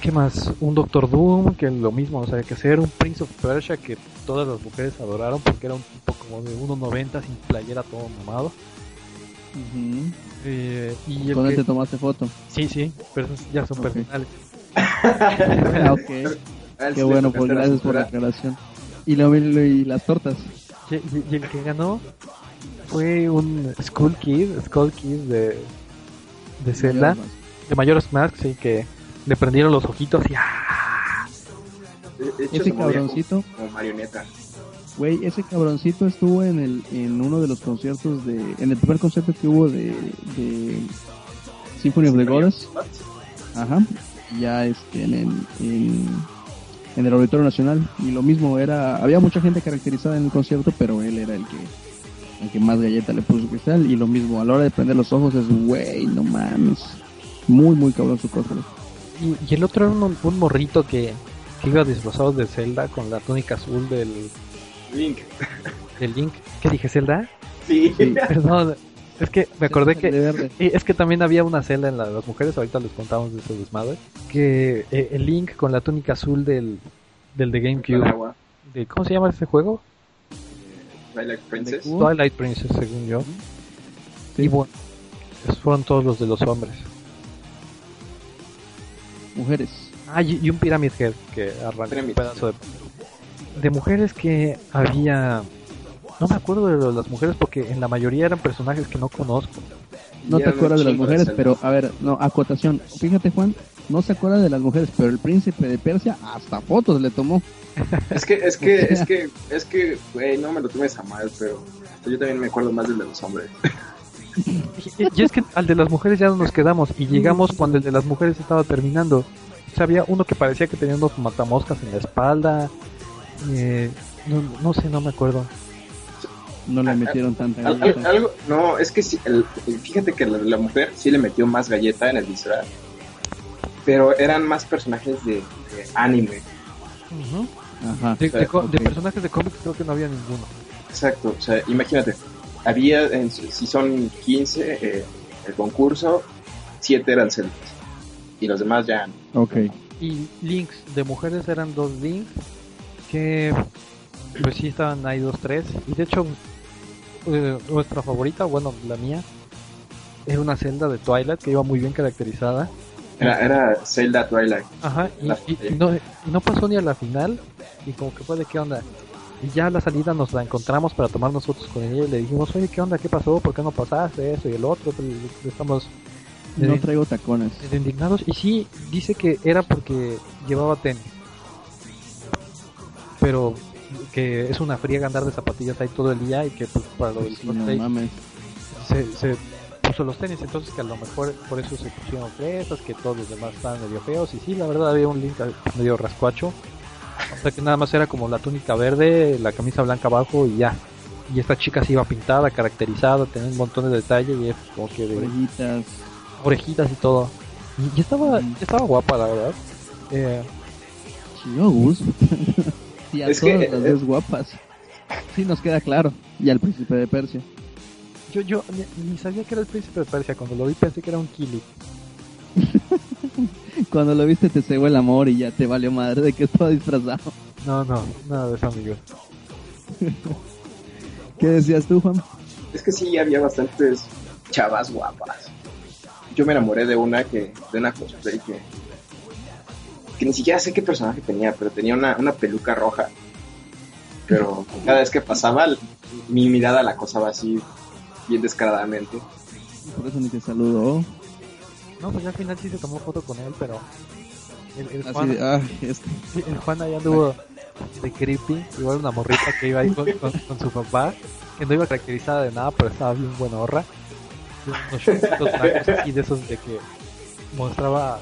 ¿Qué más? Un Doctor Doom, que lo mismo, no sabía qué hacer. Un Prince of Persia, que todas las mujeres adoraron porque era un tipo como de 1.90 sin playera, todo mamado. Eh, y el ¿Con que- tomaste foto? Sí, sí, pero ya son personales. Ah, ok. Ah, Qué bueno, pues gracias por la aclaración. Y, lo, y las tortas. Y, y- y el que ganó fue un Skull Kid, Skull Kid de, de Zelda, de Majora's Mask, sí, que le prendieron los ojitos y ¡ah! De hecho, Ese cabroncito, Como, como marioneta. güey, ese cabroncito estuvo en el en uno de los conciertos de en el primer concierto que hubo de, de Symphony of the Goddess, ajá, ya este en el en, en el Auditorio Nacional y lo mismo era había mucha gente caracterizada en el concierto, pero él era el que el que más galleta le puso cristal y lo mismo a la hora de prender los ojos es güey, no mames. Muy muy cabrón su cosplay. Y, y el otro era un, un morrito que, que iba disfrazado de Zelda con la túnica azul del, Link. del Link. ¿Qué dije, Zelda? Sí. Sí. Perdón, es que me acordé que y es que también había una Zelda en la de las mujeres, ahorita les contamos de ese desmadre, que eh, el Link con la túnica azul del, del de GameCube, de, ¿cómo se llama ese juego? Twilight Princess. Twilight Princess, según yo. Sí. Y bueno, esos fueron todos los de los hombres. Mujeres. Ah, y, y un Pyramid Head que arrancó un pedazo de... De mujeres que había... No me acuerdo de lo de las mujeres porque en la mayoría eran personajes que no conozco. No te acuerdas de las mujeres, pero a ver, no, acotación. Fíjate, Juan, no se acuerda de las mujeres, pero el príncipe de Persia hasta fotos le tomó. Es que, es que, es que, es que, güey, no me lo tomes a mal, pero yo también me acuerdo más del de los hombres. Y, y es que al de las mujeres ya no nos quedamos y llegamos cuando el de las mujeres estaba terminando. O sea, había uno que parecía que tenía unos matamoscas en la espalda. eh, no, no sé, no me acuerdo. No le metieron tanta Al- al- galleta. algo, no, es que sí, el- el- fíjate que la, la mujer sí le metió más galleta en el disfraz, pero eran más personajes de, de anime. Ajá. De, de personajes de cómics creo que no había ninguno. Exacto, o sea, imagínate, había, en- si son 15, eh, el concurso, 7 eran celtas, y los demás ya. Ok. Y links de mujeres eran dos links que pues sí estaban ahí dos, tres. Y de hecho, eh, nuestra favorita, bueno, la mía, era una celda de Twilight que iba muy bien caracterizada. Era, era Zelda Twilight. Ajá, y- y no, y no pasó ni a la final. Y como que fue de qué onda. Y ya a la salida nos la encontramos para tomar nosotros con ella y le dijimos, oye, ¿qué onda? ¿Qué pasó? ¿Por qué no pasaste eso y el otro? Pues, Estamos No traigo tacones. indignados. Y sí, dice que era porque llevaba tenis. Pero que es una friega andar de zapatillas ahí todo el día y que pues, para lo del Sí, no mames. se, se puso los tenis, entonces que a lo mejor por eso se pusieron fresas, que todos los demás estaban medio feos, y sí, la verdad había un link medio rascuacho, o sea que nada más era como la túnica verde, la camisa blanca abajo y ya. Y esta chica sí iba pintada, caracterizada, tenía un montón de detalle y es como que de Orejitas. orejitas y todo. Y, y estaba, Mm. estaba guapa, la verdad. Eh, Chido, Gus. y a Es que, todas las eh, dos guapas. Sí, nos queda claro. Y al príncipe de Persia. yo yo ni, ni sabía que era el príncipe de Persia, cuando lo vi pensé que era un Kili. Cuando lo viste te cegó el amor y ya te valió madre de que estaba disfrazado. No, no, nada de eso, amigo. ¿Qué decías tú, Juan? Es que sí, había bastantes chavas guapas. Yo me enamoré de una que, de una cosplay que, que ni siquiera sé qué personaje tenía, pero tenía una, una peluca roja. Pero cada vez que pasaba, mi mirada la acosaba así, bien descaradamente. Por eso ni te saludó. No, pues ya al final sí se tomó foto con él, pero el, el Así Juan, de, ah, este. sí, el Juan ahí anduvo de creepy, igual una morrita que iba ahí con, con- con su papá, que no iba caracterizada de nada, pero estaba bien buena horra. Y Unos así de esos de que mostraba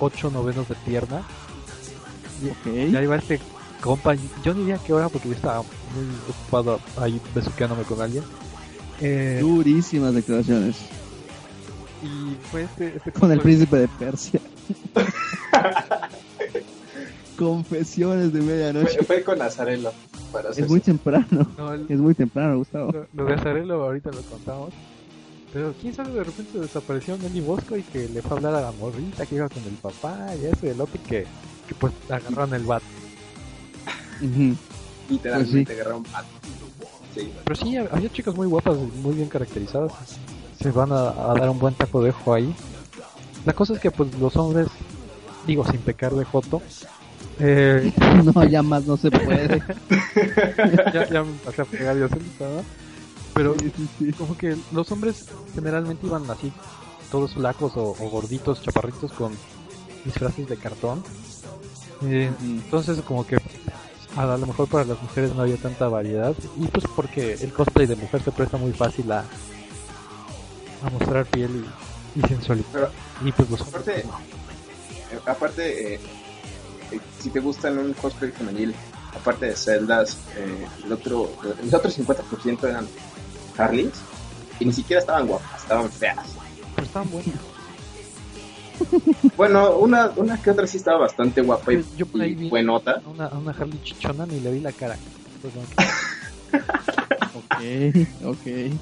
ocho novenos de pierna. Y ahí va este compa, yo ni vi a qué hora porque yo estaba muy ocupado ahí besuqueándome con alguien. Eh, Durísimas declaraciones. Y fue este, este Con el príncipe de Persia. Confesiones de medianoche. Fue, fue con Azarelo. Para Es muy temprano. no, el- Es muy temprano, Gustavo. Lo, lo de Azarelo ahorita lo contamos. Pero quién sabe, de repente desapareció Nelly Bosco y que le fue a hablar a la morrita que iba con el papá y eso y el otro que, que pues agarraron el bat. Literalmente Pues agarraron pat. Sí. Pero sí, había chicas muy guapas, muy bien caracterizadas. Se van a, a dar un buen taco de ojo ahí. La cosa es que pues los hombres, digo sin pecar de foto, eh, No, ya más no se puede. ya, ya me pasé a pegar yo solita, ¿no? Pero Sí, sí, sí. como que los hombres generalmente iban así, todos flacos o, o gorditos, chaparritos con disfraces de cartón. Eh, entonces como que a lo mejor para las mujeres no había tanta variedad y pues porque el cosplay de mujer se presta muy fácil a, a mostrar piel y, y sensualidad. Pero y pues los hombres, aparte, pues, no. eh, aparte eh, eh, si te gustan un cosplay femenil, aparte de celdas, eh, el otro, el otro 50% eran Harleys y ni siquiera estaban guapas, estaban feas. pero estaban buenos. Bueno, una, una que otra sí estaba bastante guapa y, Yo por ahí y vi- buenota. A una, una Harley chichona ni le vi la cara. Pues, no. Ok, ok.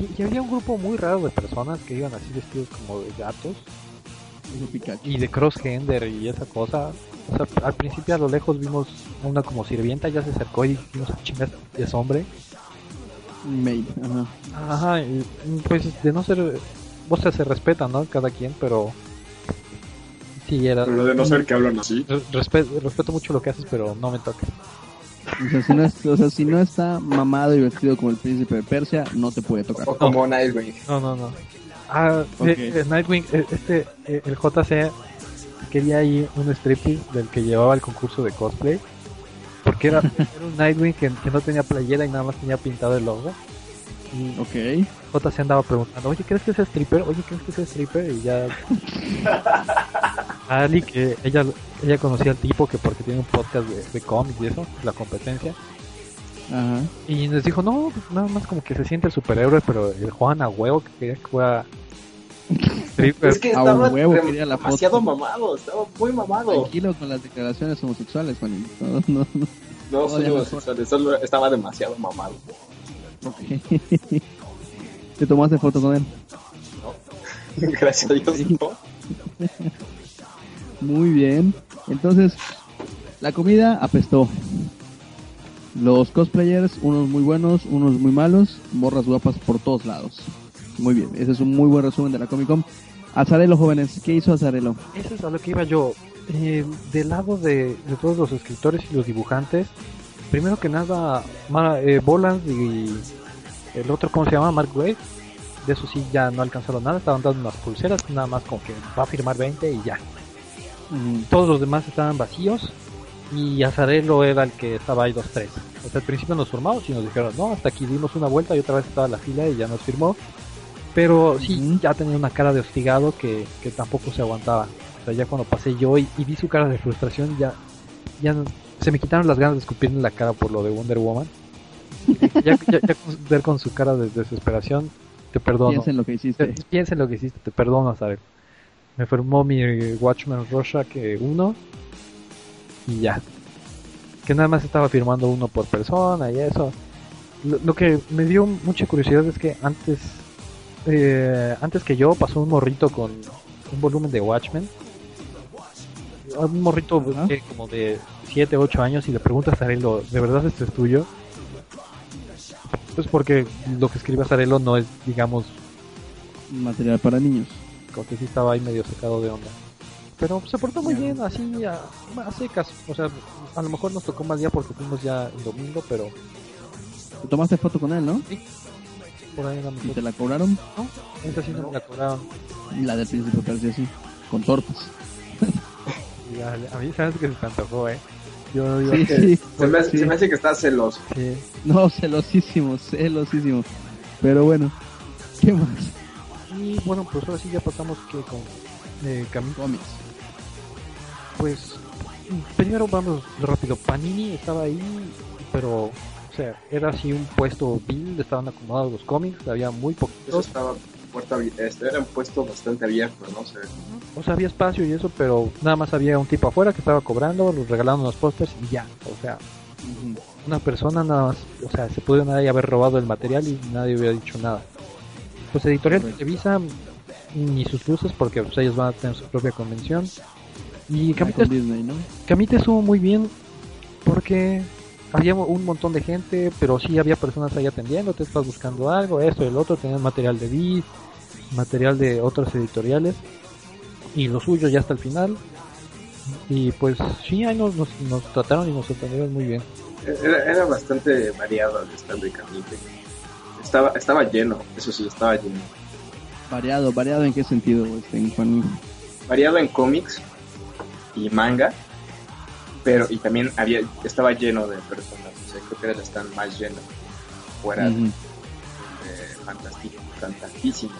Y, y había un grupo muy raro de personas que iban así vestidos como de gatos Pikachu. y de crossgender y esa cosa. O sea, al principio a lo lejos vimos una como sirvienta, ya se acercó y dijimos, "Ah, chingas, es hombre. Maid, ajá. Ajá, y, pues de no ser, o sea, se respeta, ¿no? Cada quien, pero sí era. Pero de no ser que hablan así. Re- respe- respeto mucho lo que haces, pero no me toques. O sea, si no, es- o sea, si no está mamado y vestido como el príncipe de Persia, no te puede tocar. O como Nightwing. No, no, no. Ah, Ok. eh, eh, Nightwing, eh, este, eh, el JC quería ahí un striptease del que llevaba el concurso de cosplay. Porque era, era un Nightwing que, que no tenía playera y nada más tenía pintado el logo. Y Ok. JC andaba preguntando, oye, ¿crees que es stripper? Oye, ¿crees que es stripper? Y ya... Ali, que ella, ella conocía al tipo que porque tiene un podcast de, de cómics y eso, la competencia. Ajá. Y nos dijo, no, pues nada más como que se siente el superhéroe, pero el Juan a huevo que quería que fuera stripper. Es que A estaba huevo quería la foto. demasiado mamado, estaba muy mamado. Tranquilo con las declaraciones homosexuales, Juan. No, no, no. No soy homosexual, solo estaba demasiado mamado. ¿Te tomaste foto con él? Gracias a Dios, no. Muy bien. Entonces, la comida apestó. Los cosplayers, unos muy buenos, unos muy malos, morras guapas por todos lados. Muy bien, ese es un muy buen resumen de la Comic Con. Azarelo, jóvenes, ¿qué hizo Azarelo? Eso es a lo que iba yo. Eh, del lado de, de todos los escritores y los dibujantes, primero que nada, eh, Boland y el otro, ¿cómo se llama? Mark Wade. De eso sí, ya no alcanzaron nada, estaban dando unas pulseras, nada más como que va a firmar 20 y ya. Todos los demás estaban vacíos y Azarelo era el que estaba ahí 2-3. O sea, al principio nos formamos y nos dijeron, no, hasta aquí dimos una vuelta y otra vez estaba la fila y ya nos firmó. Pero sí, Ujú. ya tenía una cara de hostigado que, que tampoco se aguantaba. O sea, ya cuando pasé yo y, y vi su cara de frustración, ya, ya se me quitaron las ganas de escupirle en la cara por lo de Wonder Woman. ya, ya, ya con- ver con su cara de desesperación, te perdono. Piensa en lo que hiciste. Te- Piensa en lo que hiciste, te perdono, ¿sabes? Me firmó mi Watchman Rorschach que uno y ya. Que nada más estaba firmando uno por persona y eso. Lo, lo que me dio mucha curiosidad es que antes eh, antes que yo pasó un morrito con un volumen de Watchmen. Un morrito Ajá. eh, como de 7, 8 años y le preguntas a Arelo, ¿de verdad esto es tuyo? Pues porque lo que escribe Azarelo no es, digamos, Material para niños. como que sí estaba ahí medio sacado de onda. Pero se portó muy bien, así a, a secas. O sea, a lo mejor nos tocó más día porque fuimos ya el domingo, pero Te tomaste foto con él, ¿no? por ahí andamos. Y te la cobraron. ¿No? Esa sí no me la cobraron. La del príncipe de Persia, sí. Con tortas. Y a, a mí sabes que se me antojó, eh. Yo digo Sí, que sí. Se me, hace- sí. se me hace que está celoso. sí. No, celosísimo, celosísimo. Pero bueno, ¿qué más? Y bueno, pues ahora sí ya pasamos que con eh. Cómics. Pues primero vamos rápido. Panini estaba ahí, pero o sea, era así un puesto vil, estaban acomodados los cómics, había muy Eso poquitos. estaba puerta este era un puesto bastante abierto, no sé. O sea, había espacio y eso, pero nada más había un tipo afuera que estaba cobrando, los regalaban unos pósters y ya. O sea, una persona nada más, o sea, se pudieron ahí haber robado el material y nadie hubiera dicho nada. pues Editorial Televisa ni sus luces porque pues, ellos van a tener su propia convención. Y Camite, Disney, ¿no? Camite estuvo muy bien porque había un montón de gente, pero sí había personas ahí atendiendo, te estás buscando algo, esto y el otro, tenían material de Vid, material de otras editoriales y lo suyo ya hasta el final. Y pues sí, ahí nos, nos, nos trataron y nos atendieron muy bien. Era, era bastante variado el stand de Camite. Estaba, estaba lleno, eso sí, estaba lleno. Variado, variado en qué sentido, este, Juan. Variado en cómics y manga, pero y también había estaba lleno de personas. O sea, creo que era el stand más lleno fuera de, de fantástico, fantastísimo.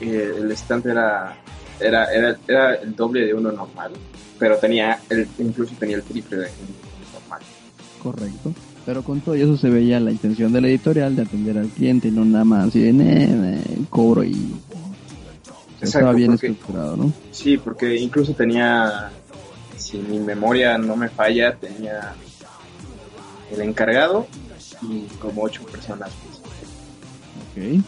Eh, el stand era, era, era, era el doble de uno normal, pero tenía el, incluso tenía el triple de un normal. Correcto. Pero con todo eso se veía la intención de la editorial de atender al cliente y no nada más así de "Ne, ne, cobro y estaba bien porque- estructurado, ¿no? Sí, porque incluso tenía, si mi memoria no me falla, tenía el encargado y como ocho personas. pues. Ok.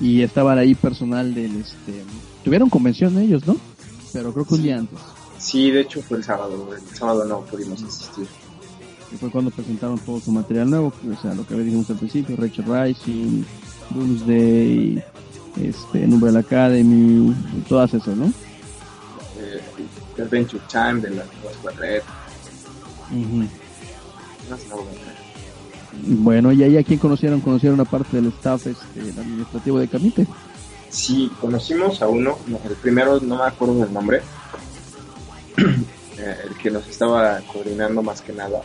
Y estaban ahí personal del este tuvieron convención ellos, ¿no? Pero creo que un día antes. Sí, de hecho fue el sábado. El sábado no pudimos asistir. Y fue cuando presentaron todo su material nuevo, o sea, lo que dijimos al principio, Rachel Rising, Doomsday, este, Umbrella Academy, todas esas, ¿no? Adventure Time de las nuevas cuadretas. Bueno, y ahí a quién conocieron, conocieron a parte del staff este, el administrativo de Camite. Sí, conocimos a uno, no, el primero no me acuerdo del nombre, Eh, el que nos estaba coordinando más que nada.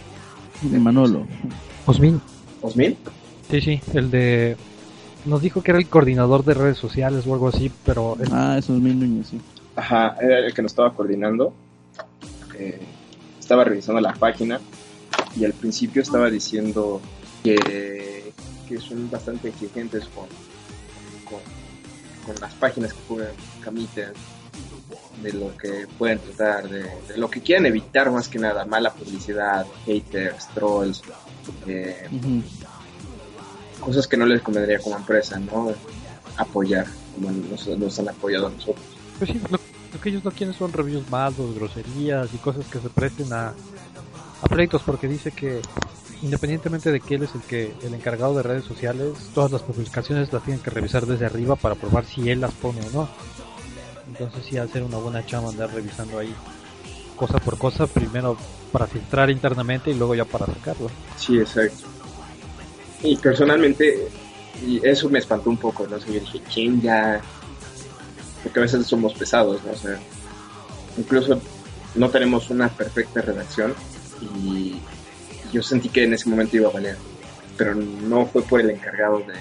de Manolo. Osmin, ¿Osmin? sí, sí, el de... Nos dijo que era el coordinador de redes sociales o algo así, pero el- Ah, esos mil Núñez, sí. Ajá, era el que nos estaba coordinando. Eh, estaba revisando la página y al principio estaba diciendo que, que son bastante exigentes con, con, con las páginas que pueden Camite, de lo que pueden tratar, de, de lo que quieren evitar más que nada, mala publicidad, haters, trolls, eh, cosas que no les convendría como empresa, ¿no? Apoyar, como nos, nos han apoyado a nosotros. Pues sí, lo, lo que ellos no quieren son reviews malos, groserías y cosas que se presten a, a pleitos, porque dice que independientemente de que él es el que el encargado de redes sociales, todas las publicaciones las tienen que revisar desde arriba para probar si él las pone o no. Entonces sí hacer una buena chama andar revisando ahí cosa por cosa, primero para filtrar internamente y luego ya para sacarlo. Sí, exacto. Y personalmente, y eso me espantó un poco, ¿no? Sea, yo dije, ¿quién ya? Porque a veces somos pesados, ¿no? O sea, incluso no tenemos una perfecta redacción y yo sentí que en ese momento iba a valer, pero no fue por el encargado de,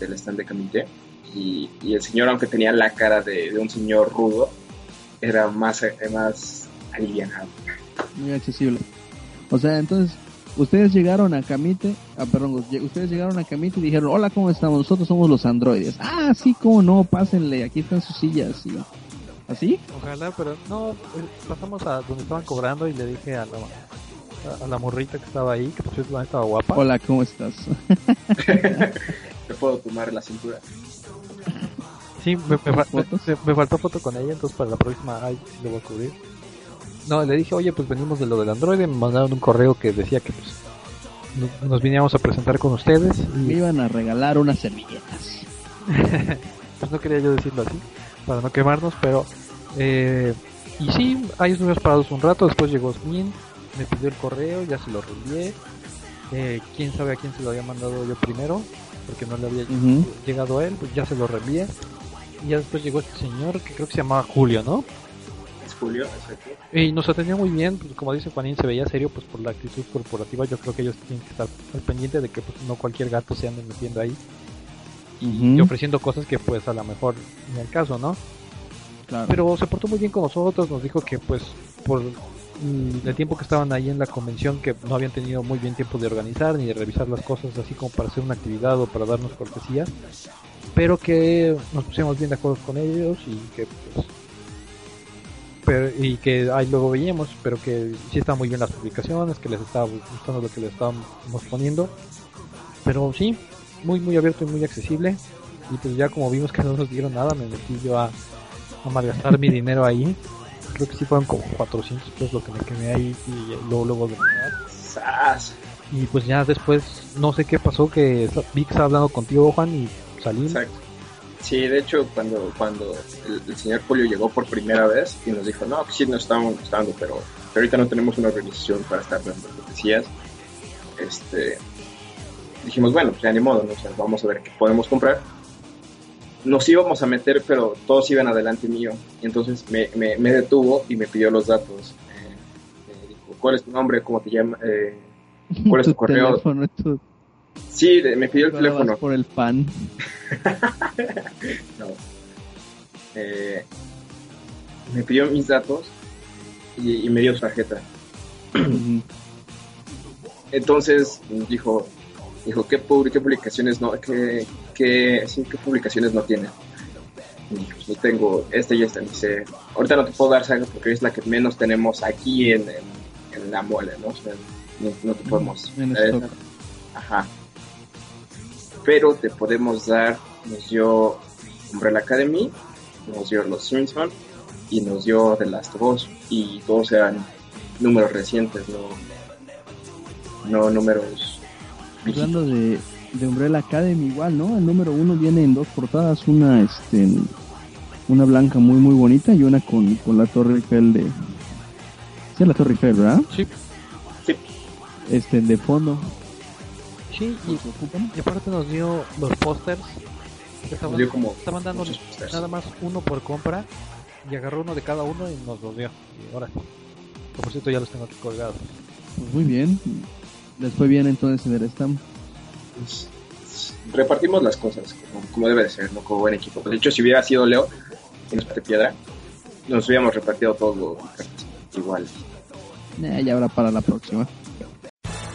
del stand de Camite. Y, y el señor, aunque tenía la cara de, de un señor rudo, era más, más alivianado. Muy accesible. O sea, entonces, ustedes llegaron a Camite, ah, perdón, ustedes llegaron a Camite y dijeron, hola, ¿cómo estamos? Nosotros somos los androides. Ah, sí, cómo no, pásenle, aquí están sus sillas. Y... ¿Así? Ojalá, pero no, pasamos a donde estaban cobrando y le dije a la, a, la morrita que estaba ahí, que por cierto estaba guapa. Hola, ¿cómo estás? Te puedo tomar la cintura. Sí, me, me, me- me faltó foto con ella, entonces para la próxima ay, sí lo voy a cubrir. No, le dije, oye, pues venimos de lo del Android, me mandaron un correo que decía que pues nos, viniéramos a presentar con ustedes Me y iban a regalar unas servilletas. pues no quería yo decirlo así, para no quemarnos, pero eh, y sí, ahí estuvimos parados un rato, después llegó Osmin, me pidió el correo, ya se lo reenvié, eh, quién sabe a quién se lo había mandado yo primero, porque no le había llegado a él, pues ya se lo reenvié, y ya después llegó este señor que creo que se llamaba Julio, ¿no? Julio, exacto. Y nos atendió muy bien, pues, como dice Juanín, se veía serio pues por la actitud corporativa. Yo creo que ellos tienen que estar al pendiente de que pues, no cualquier gato se ande metiendo ahí y ofreciendo cosas que pues a lo mejor ni al caso, ¿no? claro. Pero se portó muy bien con nosotros, nos dijo que pues por mm, el tiempo que estaban ahí en la convención que no habían tenido muy bien tiempo de organizar ni de revisar las cosas así como para hacer una actividad o para darnos cortesía, pero que nos pusimos bien de acuerdo con ellos y que pues pero, y que ahí luego veíamos, pero que sí estaban muy bien las publicaciones, que les estaba gustando lo que les estábamos poniendo. Pero sí, muy muy abierto y muy accesible. Y pues ya como vimos que no nos dieron nada me metí yo a, a malgastar mi dinero ahí. Creo que sí fueron como 400 pesos lo que me quemé ahí y luego luego de y pues ya después no sé qué pasó que vi que estaba hablando contigo Juan y salí Exacto. Sí, de hecho, cuando, cuando el, el señor Polio llegó por primera vez y nos dijo, no, que sí nos estábamos gustando, pero, pero ahorita no tenemos una organización para estar dando cortesías, este, dijimos, bueno, pues ya ni modo, ¿no? O sea, vamos a ver qué podemos comprar. Nos íbamos a meter, pero todos iban adelante mío. Y entonces me, me, me detuvo y me pidió los datos. Eh, me dijo, ¿cuál es tu nombre? ¿Cómo te llamas? Eh, ¿Cuál es tu correo? teléfono, tu- Sí, me pidió el teléfono. por el pan. No. Eh, me pidió mis datos y, y me dio su tarjeta. Entonces dijo, dijo ¿qué, pub- qué publicaciones no, qué, qué, sí, qué publicaciones no tiene? Y dije, pues no tengo esta y esta. Dice, ahorita no te puedo dar saga porque es la que menos tenemos aquí en, en, en la mole, ¿no? O sea, no, no te podemos En. Ajá. Pero te podemos dar, nos dio Umbrella Academy, nos dio Los Simpsons y nos dio The Last of Us. Y todos eran números recientes, no, no números. Hablando de, de Umbrella Academy, igual, ¿no? El número uno viene en dos portadas, una este una blanca muy muy bonita y una con, con la Torre Eiffel de... Sí, la Torre Eiffel, ¿verdad? sí Sí, Este, de fondo. Sí y, aparte nos dio los pósters que estaban, nos dio como estaban dando nada más uno por compra y agarró uno de cada uno y nos los dio y ahora por cierto ya los tengo aquí colgados Pues muy bien. Les fue bien entonces en el stand. Pues, repartimos las cosas como, como debe de ser, ¿no? Como buen equipo. De hecho, si hubiera sido Leo en este piedra, nos hubiéramos repartido todo igual. Eh, ya habrá para la próxima.